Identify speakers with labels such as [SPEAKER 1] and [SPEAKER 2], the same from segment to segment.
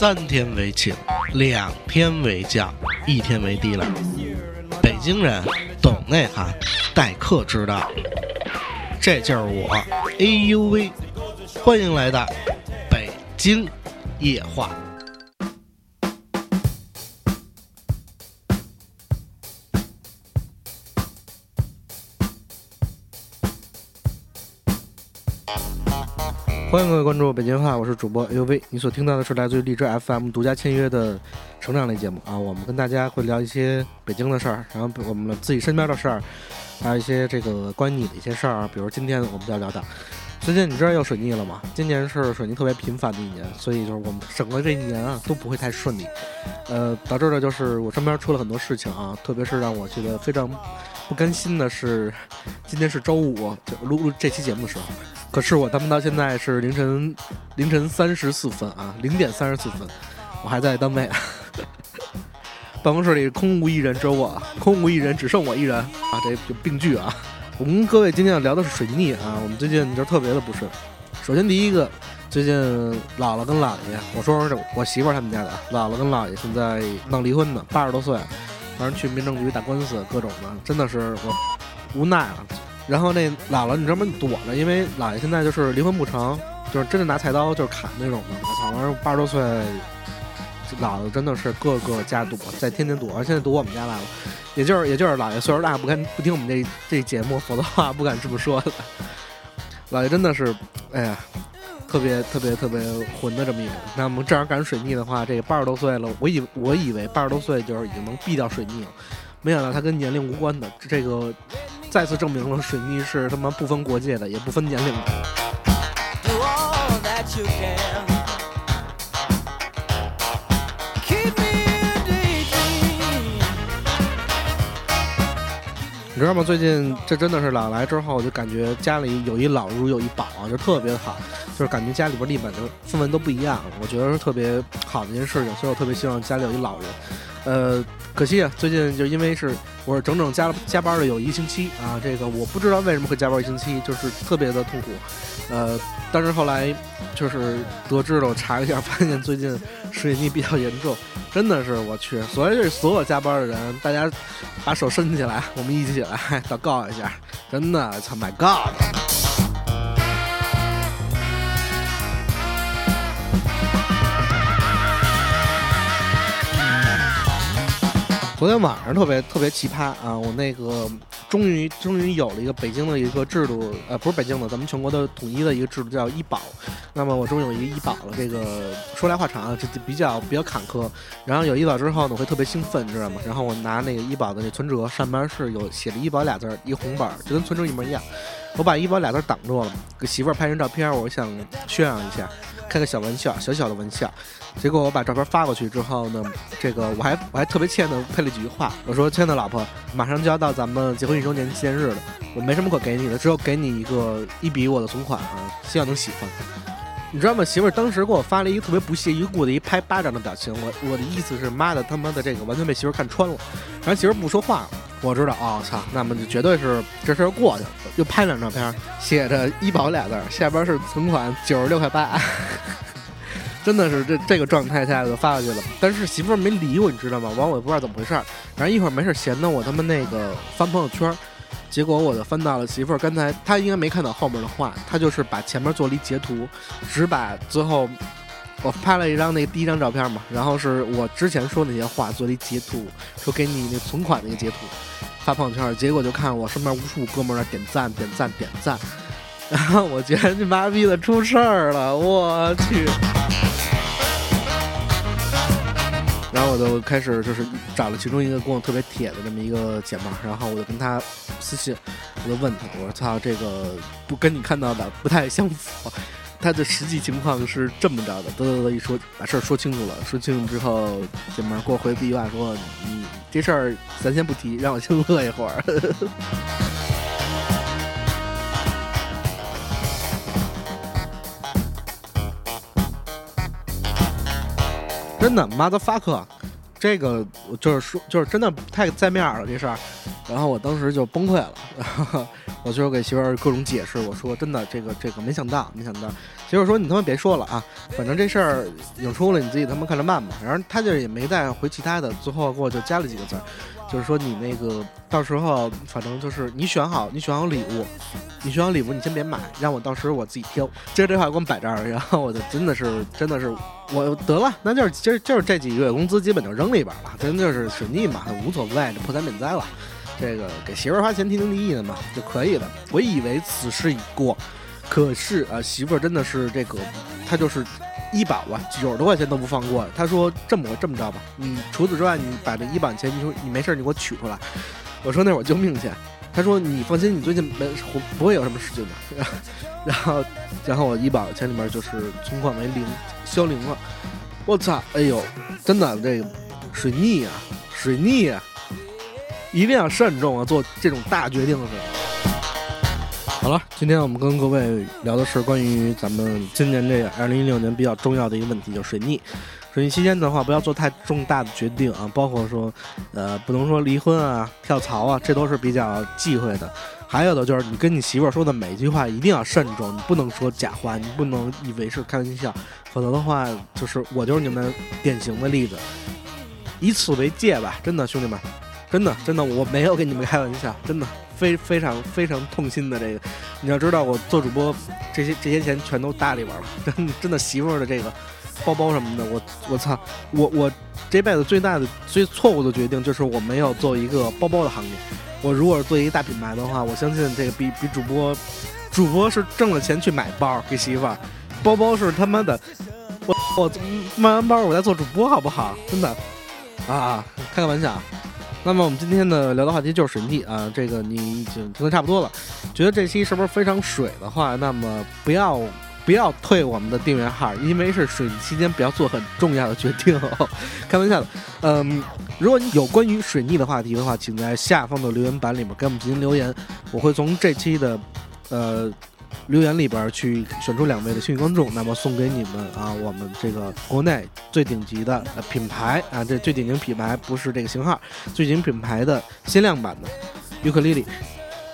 [SPEAKER 1] 三天为请，两天为将，一天为低了。北京人懂内涵，待客之道。这就是我，哎呦喂！欢迎来到北京夜话。欢迎各位关注北京话，我是主播 A U V。你所听到的是来自于荔枝 FM 独家签约的成长类节目啊。我们跟大家会聊一些北京的事儿，然后我们自己身边的事儿，还有一些这个关于你的一些事儿啊。比如今天我们就要聊到，最近你知道要水逆了吗？今年是水逆特别频繁的一年，所以就是我们整个这一年啊都不会太顺利。呃，导致的就是我身边出了很多事情啊，特别是让我觉得非常不甘心的是，今天是周五，就录录这期节目的时候。可是我他妈到现在是凌晨凌晨三十四分啊，零点三十四分，我还在单位，办公室里空无一人，只有我，空无一人，只剩我一人啊，这就病句啊。我们各位今天要聊的是水逆啊，我们最近就特别的不顺。首先第一个，最近姥姥跟姥爷，我说说我媳妇儿他们家的，姥姥跟姥爷现在闹离婚呢，八十多岁，反正去民政局打官司，各种的，真的是我无奈了。然后那姥姥，你知道吗？躲着，因为姥爷现在就是离婚不成，就是真的拿菜刀就是砍那种的。我操！完八十多岁，姥姥真的是各个家躲，在天天躲，现在躲我们家来了。也就是也就是姥爷岁数大，不敢不听我们这这节目，否则话不敢这么说的。姥爷真的是，哎呀，特别特别特别混的这么一个。那么正好赶水逆的话，这个八十多岁了，我以我以为八十多岁就是已经能避掉水逆了，没想到他跟年龄无关的这个。再次证明了水逆是他妈不分国界的，也不分年龄的。你知道吗？最近这真的是老来之后，我就感觉家里有一老如有一宝啊，就特别好，就是感觉家里边立马的氛围都不一样。我觉得是特别好的一件事情，所以我特别希望家里有一老人。呃，可惜啊，最近就因为是我是整整加了加班了有一星期啊，这个我不知道为什么会加班一星期，就是特别的痛苦。呃，但是后来就是得知了，我查一下，发现最近水逆比较严重，真的是我去，所以所有加班的人，大家把手伸起来，我们一起来 祷告一下，真的，操，My God！昨天晚上特别特别奇葩啊！我那个终于终于有了一个北京的一个制度，呃，不是北京的，咱们全国的统一的一个制度叫医保。那么我终于有一个医保了。这个说来话长啊，这比较比较坎坷。然后有医保之后呢，我会特别兴奋，你知道吗？然后我拿那个医保的那存折，上面是有写着医保俩字儿，一红本儿，就跟存折一模一样。我把医保俩字挡住了，给媳妇儿拍张照片，我想炫耀一下，开个小玩笑，小小的玩笑。结果我把照片发过去之后呢，这个我还我还特别欠的配了几句话，我说：“亲爱的老婆，马上就要到咱们结婚一周年纪念日了，我没什么可给你的，只有给你一个一笔我的存款啊，希望能喜欢。”你知道吗？媳妇儿当时给我发了一个特别不屑一顾的一拍巴掌的表情，我我的意思是妈的他妈的这个完全被媳妇儿看穿了，然后媳妇儿不说话了，我知道哦操，那么就绝对是这事儿过去了，又拍两张照片，写着医保俩字，下边是存款九十六块八。真的是这这个状态下就发过去了，但是媳妇儿没理我，你知道吗？完我也不知道怎么回事儿，然后一会儿没事闲的我他妈那个翻朋友圈，结果我就翻到了媳妇儿刚才她应该没看到后面的话，她就是把前面做了一截图，只把最后我拍了一张那第一张照片嘛，然后是我之前说那些话做了一截图，说给你那存款那个截图发朋友圈，结果就看我身边无数哥们儿点赞点赞点赞，然后我觉得你妈逼的出事儿了，我去。然后我就开始就是找了其中一个跟我特别铁的这么一个姐妹，然后我就跟她私信，我就问她，我说操，这个不跟你看到的不太相符，她的实际情况是这么着的，嘚嘚嘚一说把事儿说清楚了，说清楚之后，姐妹给我回了一句话说，你这事儿咱先不提，让我先乐一会儿。真的，mother fuck，这个就是说，就是真的太在面了这事儿，然后我当时就崩溃了，我就给媳妇儿各种解释，我说真的，这个这个没想到，没想到，媳妇儿说你他妈别说了啊，反正这事儿有出了，你自己他妈看着办吧。然后他就也没再回其他的，最后给我就加了几个字，就是说你那个到时候反正就是你选好，你选好礼物，你选好礼物你先别买，让我到时候我自己挑。接着这话给我摆这儿，然后我就真的是真的是我得了，那就是今儿就是这几个月工资基本就扔里边了，真的是水逆嘛，无所谓，这破财免灾了。这个给媳妇儿花钱天经地义的嘛就可以了。我以为此事已过，可是啊，媳妇儿真的是这个，她就是医保啊，九十多块钱都不放过。她说这么这么着吧，你除此之外，你把这医保钱，你说你没事你给我取出来。我说那会儿救命钱。她说你放心，你最近没不会有什么事情的。然后然后我医保钱里面就是存款为零，消零了。我操，哎呦，真的这个水逆啊，水逆啊！一定要慎重啊！做这种大决定的时候。好了，今天我们跟各位聊的是关于咱们今年这个二零一六年比较重要的一个问题，就是水逆。水逆期间的话，不要做太重大的决定啊，包括说，呃，不能说离婚啊、跳槽啊，这都是比较忌讳的。还有的就是，你跟你媳妇儿说的每一句话一定要慎重，你不能说假话，你不能以为是开玩笑，否则的话，就是我就是你们典型的例子。以此为戒吧，真的，兄弟们。真的，真的，我没有跟你们开玩笑，真的非非常非常痛心的这个，你要知道，我做主播这些这些钱全都搭里边了，真真的媳妇儿的这个包包什么的，我我操，我我这辈子最大的最错误的决定就是我没有做一个包包的行业。我如果做一个大品牌的话，我相信这个比比主播，主播是挣了钱去买包给媳妇儿，包包是他妈的，我我卖完包我再做主播好不好？真的啊，开个玩笑。那么我们今天的聊的话题就是水逆啊，这个你已经听得差不多了，觉得这期是不是非常水的话，那么不要不要退我们的订阅号，因为是水逆期间不要做很重要的决定，开玩笑的。嗯，如果你有关于水逆的话题的话，请在下方的留言板里面给我们进行留言，我会从这期的呃。留言里边去选出两位的幸运观众，那么送给你们啊，我们这个国内最顶级的品牌啊，这最顶级品牌不是这个型号，最顶级品牌的限量版的尤克里里。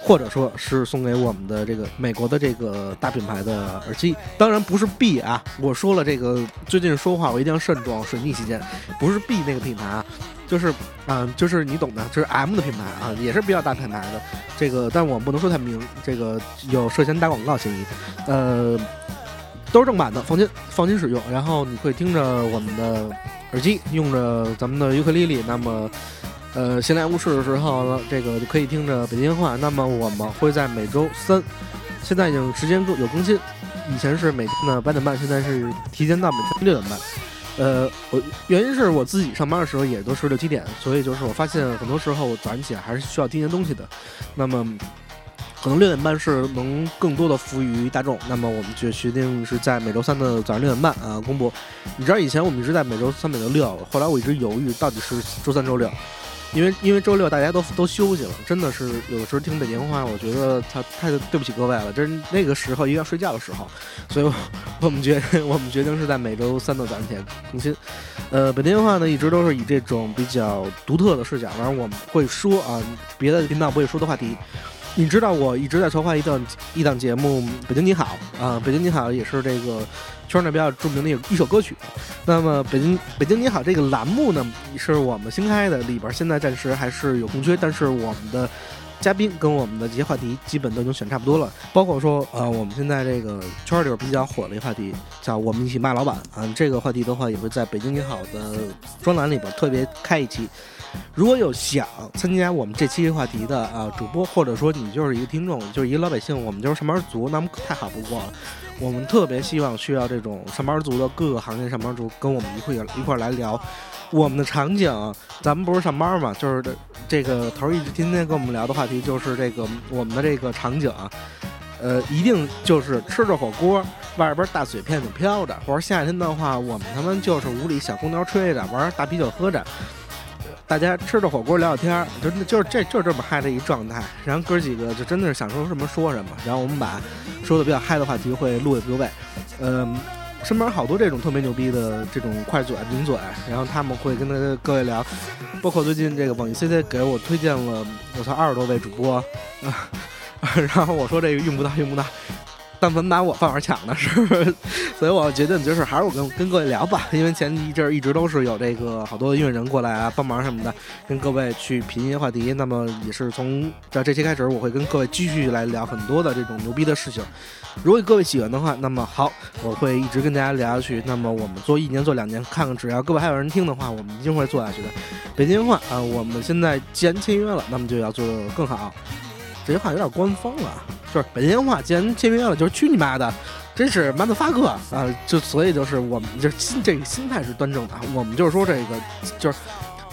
[SPEAKER 1] 或者说是送给我们的这个美国的这个大品牌的耳机，当然不是 B 啊，我说了这个最近说话我一定要慎重，水逆期间不是 B 那个品牌啊，就是啊，就是你懂的，就是 M 的品牌啊，也是比较大品牌的这个，但我们不能说太明，这个有涉嫌打广告嫌疑，呃，都是正版的，放心放心使用，然后你可以听着我们的耳机，用着咱们的尤克里里，那么。呃，闲来无事的时候呢，这个就可以听着北京话。那么我们会在每周三，现在已经时间更有更新。以前是每天的八点半，现在是提前到每天六点半。呃，我原因是我自己上班的时候也都是六七点，所以就是我发现很多时候我早上起来还是需要听些东西的。那么可能六点半是能更多的服务于大众。那么我们就决定是在每周三的早上六点半啊公布。你知道以前我们一直在每周三、每周六，后来我一直犹豫到底是周三、周六。因为因为周六大家都都休息了，真的是有的时候听北京话，我觉得他太对不起各位了，真那个时候一定要睡觉的时候，所以我我们决定 我们决定是在每周三的早上起来更新。呃，北京话呢一直都是以这种比较独特的视角，反正我们会说啊别的频道不会说的话题。你知道我一直在筹划一档一档节目《北京你好》啊，《北京你好》也是这个。圈儿内比较著名的一一首歌曲，那么北京北京你好这个栏目呢，是我们新开的，里边现在暂时还是有空缺，但是我们的嘉宾跟我们的这些话题基本都已经选差不多了，包括说呃我们现在这个圈里边比较火的一个话题，叫我们一起骂老板啊，这个话题的话也会在北京你好的专栏里边特别开一期。如果有想参加我们这期话题的啊主播，或者说你就是一个听众，就是一个老百姓，我们就是上班族，那么太好不过了。我们特别希望需要这种上班族的各个行业上班族跟我们一块一块来聊我们的场景。咱们不是上班嘛，就是这个头一直天天跟我们聊的话题就是这个我们的这个场景啊，呃，一定就是吃着火锅，外边大水片子飘着，或者夏天的话，我们他们就是屋里小空调吹着，玩大啤酒喝着。大家吃着火锅聊聊天儿，就就是这就是这么嗨的一状态。然后哥几个就真的是想说什么说什么。然后我们把说的比较嗨的话题会录给各位。嗯，身边好多这种特别牛逼的这种快嘴名嘴，然后他们会跟他各位聊。包括最近这个网易 C C 给我推荐了我操二十多位主播，然 后我说这个用不到用不到。但凡把我饭碗抢的是，所以我决定就是还是我跟跟各位聊吧，因为前一阵一直都是有这个好多音乐人过来啊帮忙什么的，跟各位去品一些话题。那么也是从在这期开始，我会跟各位继续来聊很多的这种牛逼的事情。如果各位喜欢的话，那么好，我会一直跟大家聊下去。那么我们做一年做两年，看看只要各位还有人听的话，我们一定会做下去的。北京话啊，我们现在既然签约了，那么就要做更好。这句话有点官方了，就是北京话既然签约了，就是去你妈的，真是妈的发哥啊！就所以就是我们这心这个心态是端正的，我们就是说这个就是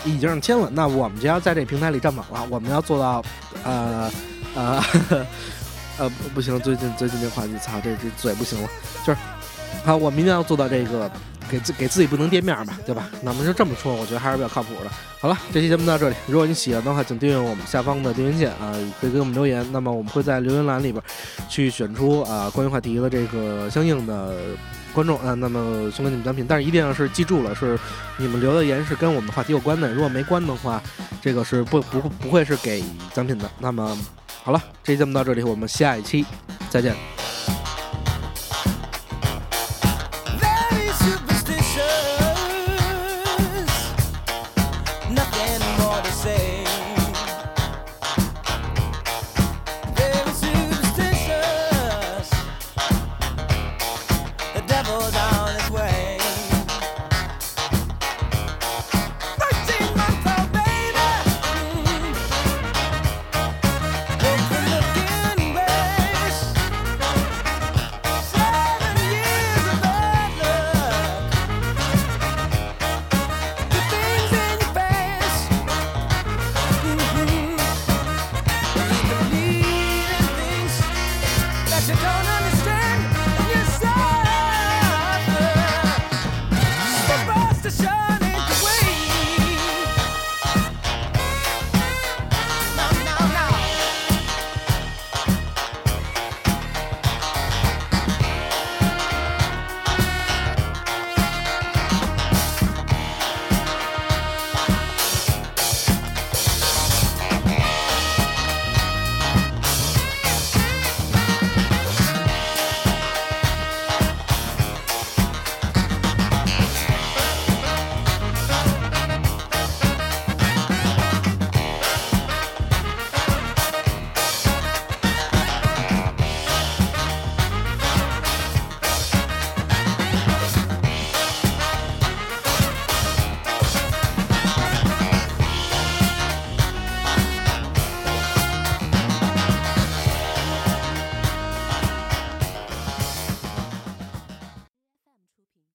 [SPEAKER 1] 已经签了，那我们就要在这平台里站稳了，我们要做到呃呃。呃不行，最近最近这话题，操，这这嘴不行了，就是，好，我明天要做到这个，给自给自己不能跌面吧，对吧？那么就这么说，我觉得还是比较靠谱的。好了，这期节目到这里，如果你喜欢的话，请订阅我们下方的订阅键啊，可以给我们留言。那么我们会在留言栏里边去选出啊关于话题的这个相应的观众啊，那么送给你们奖品。但是一定要是记住了，是你们留的言是跟我们话题有关的，如果没关的话，这个是不不不会是给奖品的。那么。好了，这期节目到这里，我们下一期再见。